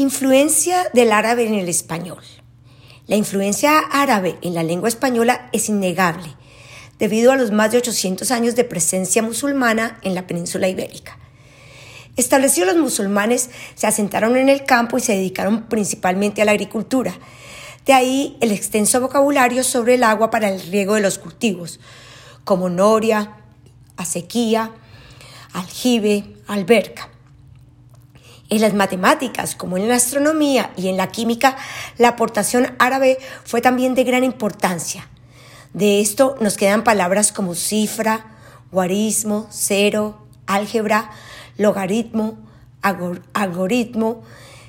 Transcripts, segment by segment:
Influencia del árabe en el español. La influencia árabe en la lengua española es innegable, debido a los más de 800 años de presencia musulmana en la península ibérica. Establecidos los musulmanes, se asentaron en el campo y se dedicaron principalmente a la agricultura. De ahí el extenso vocabulario sobre el agua para el riego de los cultivos, como noria, acequia, aljibe, alberca. En las matemáticas, como en la astronomía y en la química, la aportación árabe fue también de gran importancia. De esto nos quedan palabras como cifra, guarismo, cero, álgebra, logaritmo, algoritmo,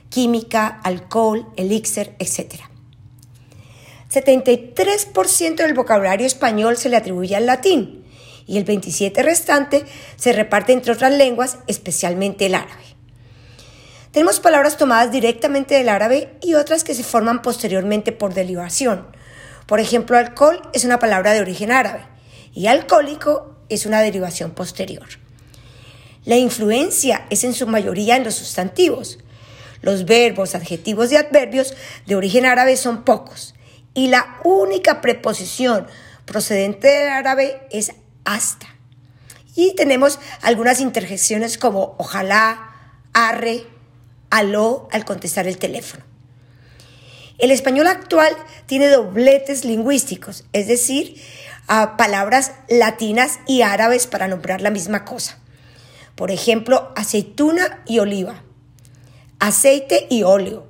química, alcohol, elixir, etc. 73% del vocabulario español se le atribuye al latín y el 27% restante se reparte entre otras lenguas, especialmente el árabe. Tenemos palabras tomadas directamente del árabe y otras que se forman posteriormente por derivación. Por ejemplo, alcohol es una palabra de origen árabe y alcohólico es una derivación posterior. La influencia es en su mayoría en los sustantivos. Los verbos, adjetivos y adverbios de origen árabe son pocos y la única preposición procedente del árabe es hasta. Y tenemos algunas interjecciones como ojalá, arre, aló al contestar el teléfono. El español actual tiene dobletes lingüísticos, es decir, palabras latinas y árabes para nombrar la misma cosa. Por ejemplo, aceituna y oliva, aceite y óleo,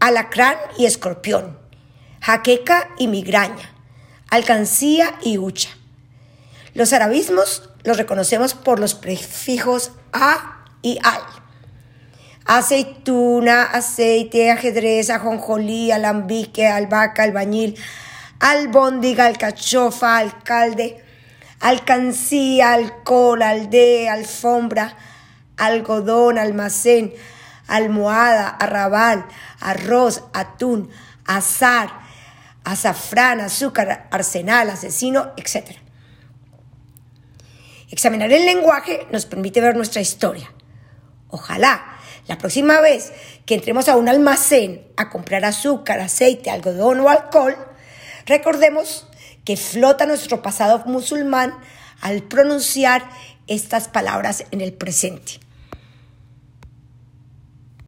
alacrán y escorpión, jaqueca y migraña, alcancía y hucha. Los arabismos los reconocemos por los prefijos a y al aceituna, aceite, ajedrez, ajonjolí, alambique, albahaca, albañil, albóndiga, alcachofa, alcalde, alcancía, alcohol, aldea, alfombra, algodón, almacén, almohada, arrabal, arroz, atún, azar, azafrán, azúcar, arsenal, asesino, etc. Examinar el lenguaje nos permite ver nuestra historia. Ojalá la próxima vez que entremos a un almacén a comprar azúcar, aceite, algodón o alcohol, recordemos que flota nuestro pasado musulmán al pronunciar estas palabras en el presente.